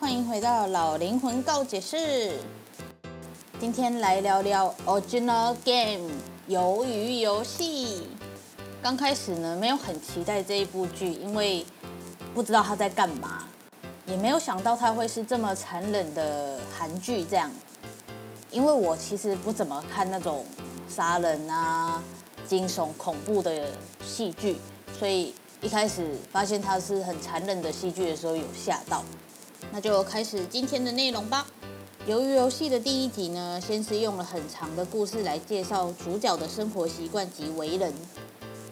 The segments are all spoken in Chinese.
欢迎回到老灵魂告解室。今天来聊聊 Original Game 鱿鱼游戏。刚开始呢，没有很期待这一部剧，因为不知道他在干嘛，也没有想到他会是这么残忍的韩剧这样。因为我其实不怎么看那种杀人啊、惊悚、恐怖的戏剧，所以一开始发现它是很残忍的戏剧的时候，有吓到。那就开始今天的内容吧。由于游戏的第一集呢，先是用了很长的故事来介绍主角的生活习惯及为人。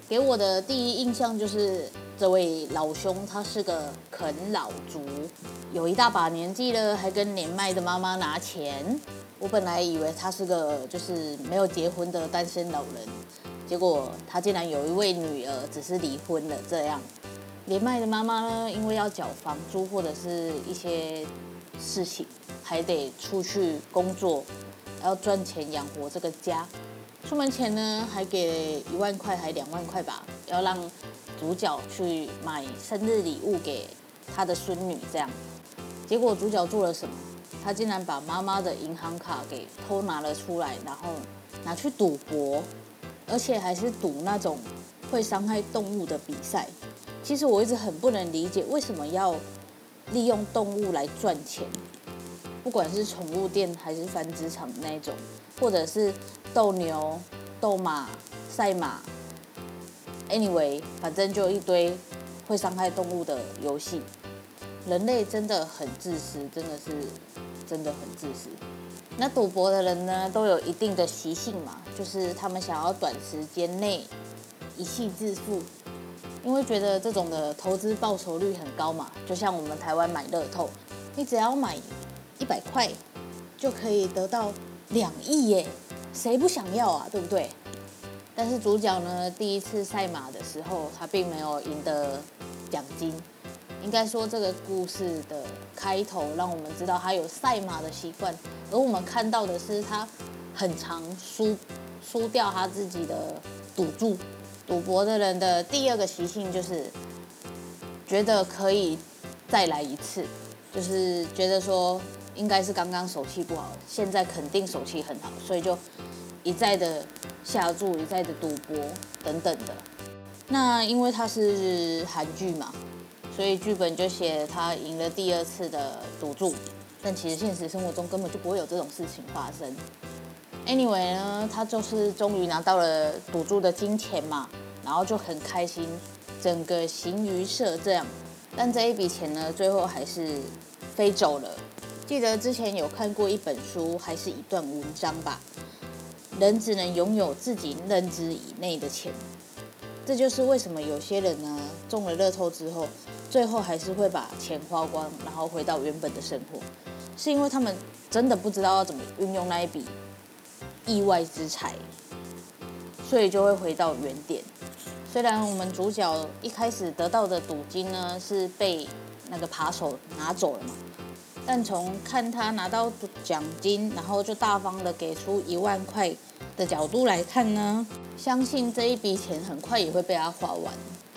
给我的第一印象就是这位老兄，他是个啃老族，有一大把年纪了，还跟年迈的妈妈拿钱。我本来以为他是个就是没有结婚的单身老人，结果他竟然有一位女儿，只是离婚了这样。年迈的妈妈呢，因为要缴房租或者是一些事情，还得出去工作，要赚钱养活这个家。出门前呢，还给一万块，还两万块吧，要让主角去买生日礼物给他的孙女。这样，结果主角做了什么？他竟然把妈妈的银行卡给偷拿了出来，然后拿去赌博，而且还是赌那种会伤害动物的比赛。其实我一直很不能理解，为什么要利用动物来赚钱？不管是宠物店还是繁殖场那种，或者是斗牛、斗马、赛马，anyway，反正就一堆会伤害动物的游戏。人类真的很自私，真的是真的很自私。那赌博的人呢，都有一定的习性嘛，就是他们想要短时间内一气致富。因为觉得这种的投资报酬率很高嘛，就像我们台湾买乐透，你只要买一百块，就可以得到两亿耶，谁不想要啊？对不对？但是主角呢，第一次赛马的时候，他并没有赢得奖金。应该说，这个故事的开头让我们知道他有赛马的习惯，而我们看到的是他很常输输掉他自己的赌注。赌博的人的第二个习性就是觉得可以再来一次，就是觉得说应该是刚刚手气不好，现在肯定手气很好，所以就一再的下注，一再的赌博等等的。那因为他是韩剧嘛，所以剧本就写他赢了第二次的赌注，但其实现实生活中根本就不会有这种事情发生。Anyway 呢，他就是终于拿到了赌注的金钱嘛，然后就很开心，整个行于社这样。但这一笔钱呢，最后还是飞走了。记得之前有看过一本书，还是一段文章吧？人只能拥有自己认知以内的钱。这就是为什么有些人呢，中了乐透之后，最后还是会把钱花光，然后回到原本的生活，是因为他们真的不知道要怎么运用那一笔。意外之财，所以就会回到原点。虽然我们主角一开始得到的赌金呢，是被那个扒手拿走了嘛，但从看他拿到奖金，然后就大方的给出一万块的角度来看呢，相信这一笔钱很快也会被他花完。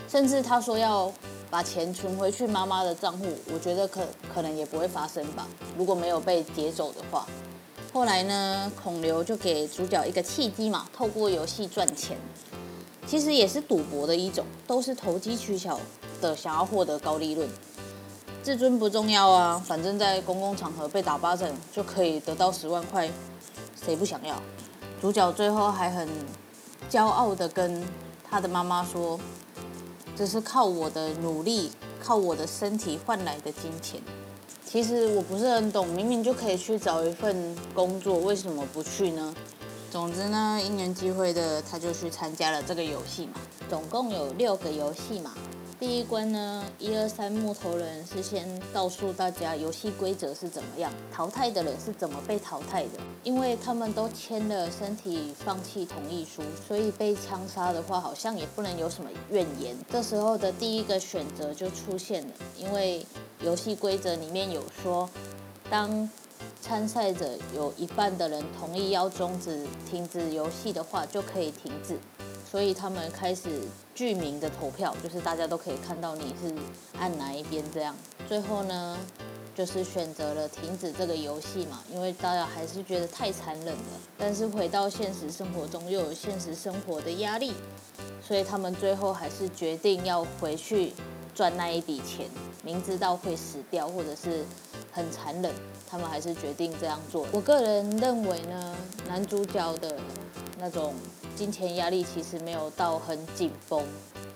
甚至他说要把钱存回去妈妈的账户，我觉得可可能也不会发生吧，如果没有被劫走的话。后来呢，孔刘就给主角一个契机嘛，透过游戏赚钱，其实也是赌博的一种，都是投机取巧的，想要获得高利润。至尊不重要啊，反正在公共场合被打巴掌就可以得到十万块，谁不想要？主角最后还很骄傲的跟他的妈妈说：“这是靠我的努力，靠我的身体换来的金钱。”其实我不是很懂，明明就可以去找一份工作，为什么不去呢？总之呢，因缘际会的，他就去参加了这个游戏嘛。总共有六个游戏嘛。第一关呢，一二三木头人是先告诉大家游戏规则是怎么样，淘汰的人是怎么被淘汰的。因为他们都签了身体放弃同意书，所以被枪杀的话，好像也不能有什么怨言。这时候的第一个选择就出现了，因为游戏规则里面有说，当参赛者有一半的人同意要终止、停止游戏的话，就可以停止。所以他们开始剧名的投票，就是大家都可以看到你是按哪一边这样。最后呢，就是选择了停止这个游戏嘛，因为大家还是觉得太残忍了。但是回到现实生活中，又有现实生活的压力，所以他们最后还是决定要回去赚那一笔钱，明知道会死掉或者是很残忍，他们还是决定这样做。我个人认为呢，男主角的那种。金钱压力其实没有到很紧绷，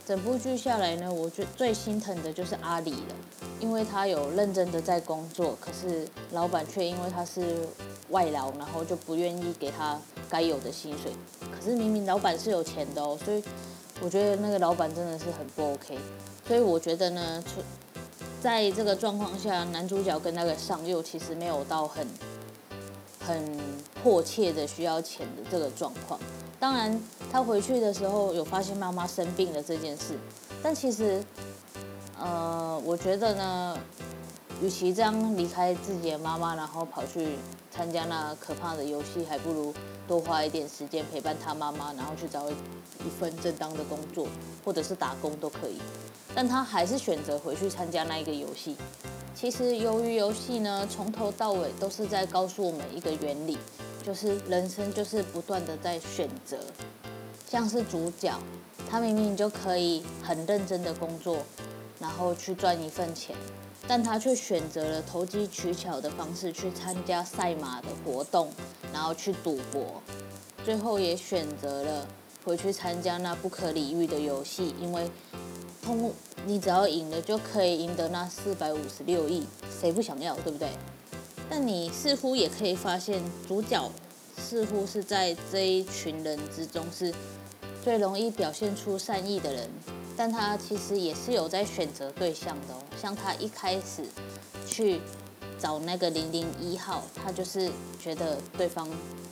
整部剧下来呢，我觉最心疼的就是阿里了，因为他有认真的在工作，可是老板却因为他是外劳，然后就不愿意给他该有的薪水。可是明明老板是有钱的哦，所以我觉得那个老板真的是很不 OK。所以我觉得呢，在这个状况下，男主角跟那个上佑其实没有到很很迫切的需要钱的这个状况。当然，他回去的时候有发现妈妈生病了这件事，但其实，呃，我觉得呢，与其这样离开自己的妈妈，然后跑去参加那可怕的游戏，还不如多花一点时间陪伴他妈妈，然后去找一份正当的工作，或者是打工都可以。但他还是选择回去参加那一个游戏。其实，由于游戏呢，从头到尾都是在告诉我们一个原理。就是人生就是不断的在选择，像是主角，他明明就可以很认真的工作，然后去赚一份钱，但他却选择了投机取巧的方式去参加赛马的活动，然后去赌博，最后也选择了回去参加那不可理喻的游戏，因为通你只要赢了就可以赢得那四百五十六亿，谁不想要，对不对？但你似乎也可以发现，主角似乎是在这一群人之中是最容易表现出善意的人，但他其实也是有在选择对象的哦。像他一开始去找那个零零一号，他就是觉得对方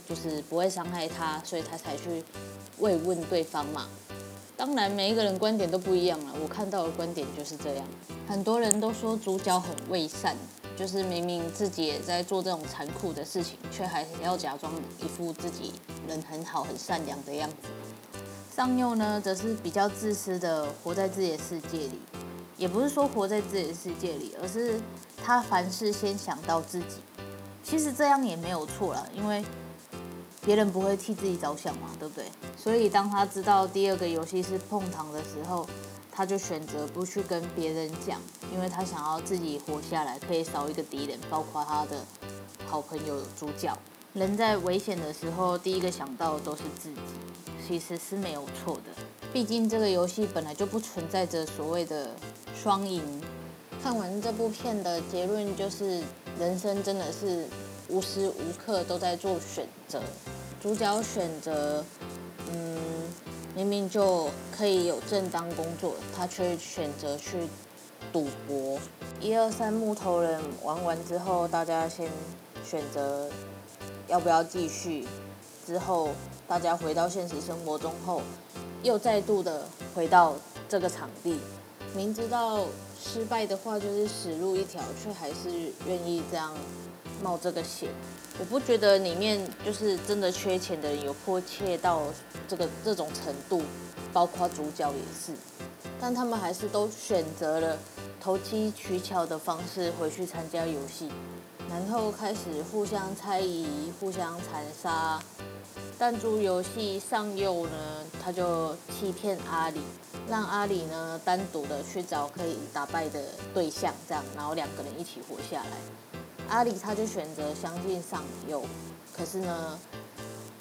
就是不会伤害他，所以他才去慰问对方嘛。当然，每一个人观点都不一样了。我看到的观点就是这样，很多人都说主角很伪善。就是明明自己也在做这种残酷的事情，却还要假装一副自己人很好、很善良的样子。上佑呢，则是比较自私的，活在自己的世界里。也不是说活在自己的世界里，而是他凡事先想到自己。其实这样也没有错啦，因为别人不会替自己着想嘛，对不对？所以当他知道第二个游戏是碰糖的时候，他就选择不去跟别人讲，因为他想要自己活下来，可以少一个敌人，包括他的好朋友主角。人在危险的时候，第一个想到的都是自己，其实是没有错的。毕竟这个游戏本来就不存在着所谓的双赢。看完这部片的结论就是，人生真的是无时无刻都在做选择。主角选择，明明就可以有正当工作，他却选择去赌博。一二三木头人玩完之后，大家先选择要不要继续。之后大家回到现实生活中后，又再度的回到这个场地。明知道失败的话就是死路一条，却还是愿意这样冒这个险。我不觉得里面就是真的缺钱的人有迫切到这个这种程度，包括主角也是，但他们还是都选择了投机取巧的方式回去参加游戏，然后开始互相猜疑、互相残杀。弹珠游戏上佑呢，他就欺骗阿里，让阿里呢单独的去找可以打败的对象，这样，然后两个人一起活下来。阿里他就选择相信上佑，可是呢，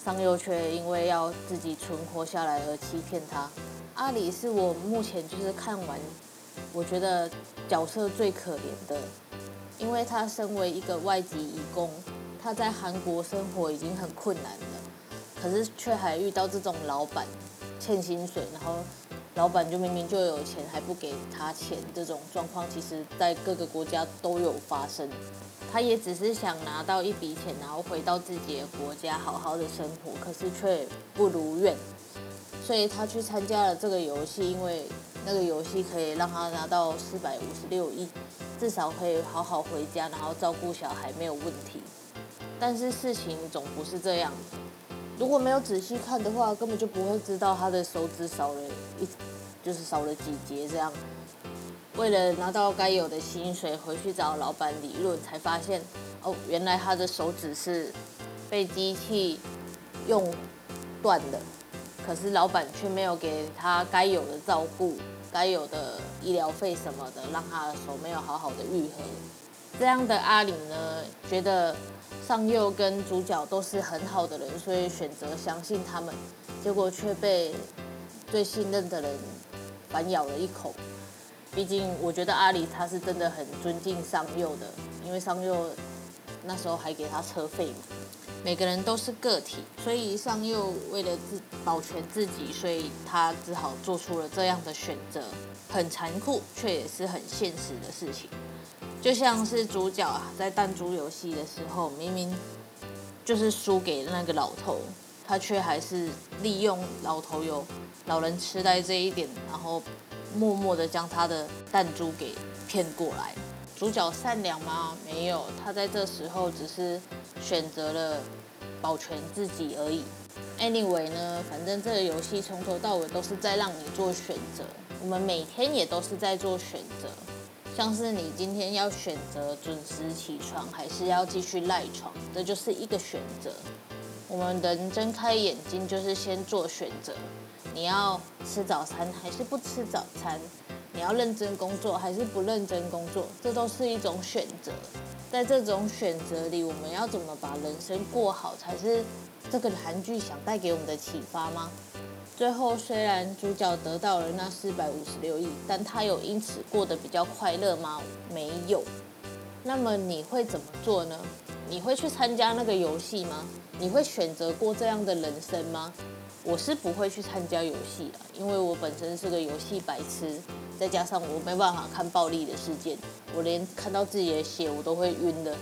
上佑却因为要自己存活下来而欺骗他。阿里是我目前就是看完，我觉得角色最可怜的，因为他身为一个外籍义工，他在韩国生活已经很困难了，可是却还遇到这种老板欠薪水，然后。老板就明明就有钱还不给他钱，这种状况其实在各个国家都有发生。他也只是想拿到一笔钱，然后回到自己的国家好好的生活，可是却不如愿。所以他去参加了这个游戏，因为那个游戏可以让他拿到四百五十六亿，至少可以好好回家，然后照顾小孩没有问题。但是事情总不是这样。如果没有仔细看的话，根本就不会知道他的手指少了一，就是少了几节这样。为了拿到该有的薪水，回去找老板理论，才发现哦，原来他的手指是被机器用断的。可是老板却没有给他该有的照顾、该有的医疗费什么的，让他的手没有好好的愈合。这样的阿里呢，觉得。上佑跟主角都是很好的人，所以选择相信他们，结果却被最信任的人反咬了一口。毕竟，我觉得阿里他是真的很尊敬上佑的，因为上佑那时候还给他车费嘛。每个人都是个体，所以上佑为了自保全自己，所以他只好做出了这样的选择，很残酷，却也是很现实的事情。就像是主角啊，在弹珠游戏的时候，明明就是输给那个老头，他却还是利用老头有老人痴呆这一点，然后默默的将他的弹珠给骗过来。主角善良吗？没有，他在这时候只是选择了保全自己而已。Anyway 呢，反正这个游戏从头到尾都是在让你做选择，我们每天也都是在做选择。像是你今天要选择准时起床，还是要继续赖床，这就是一个选择。我们人睁开眼睛就是先做选择，你要吃早餐还是不吃早餐？你要认真工作还是不认真工作？这都是一种选择。在这种选择里，我们要怎么把人生过好，才是这个韩剧想带给我们的启发吗？最后，虽然主角得到了那四百五十六亿，但他有因此过得比较快乐吗？没有。那么你会怎么做呢？你会去参加那个游戏吗？你会选择过这样的人生吗？我是不会去参加游戏的，因为我本身是个游戏白痴，再加上我没办法看暴力的事件，我连看到自己的血我都会晕的。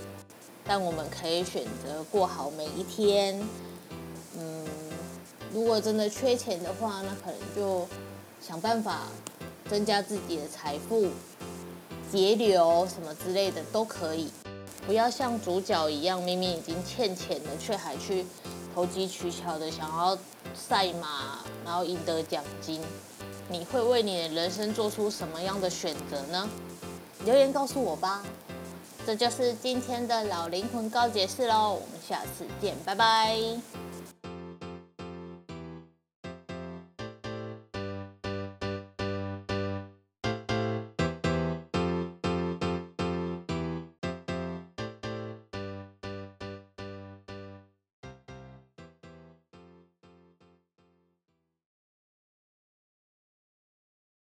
但我们可以选择过好每一天。如果真的缺钱的话，那可能就想办法增加自己的财富、节流什么之类的都可以。不要像主角一样，明明已经欠钱了，却还去投机取巧的想要赛马，然后赢得奖金。你会为你的人生做出什么样的选择呢？留言告诉我吧。这就是今天的老灵魂告解室喽，我们下次见，拜拜。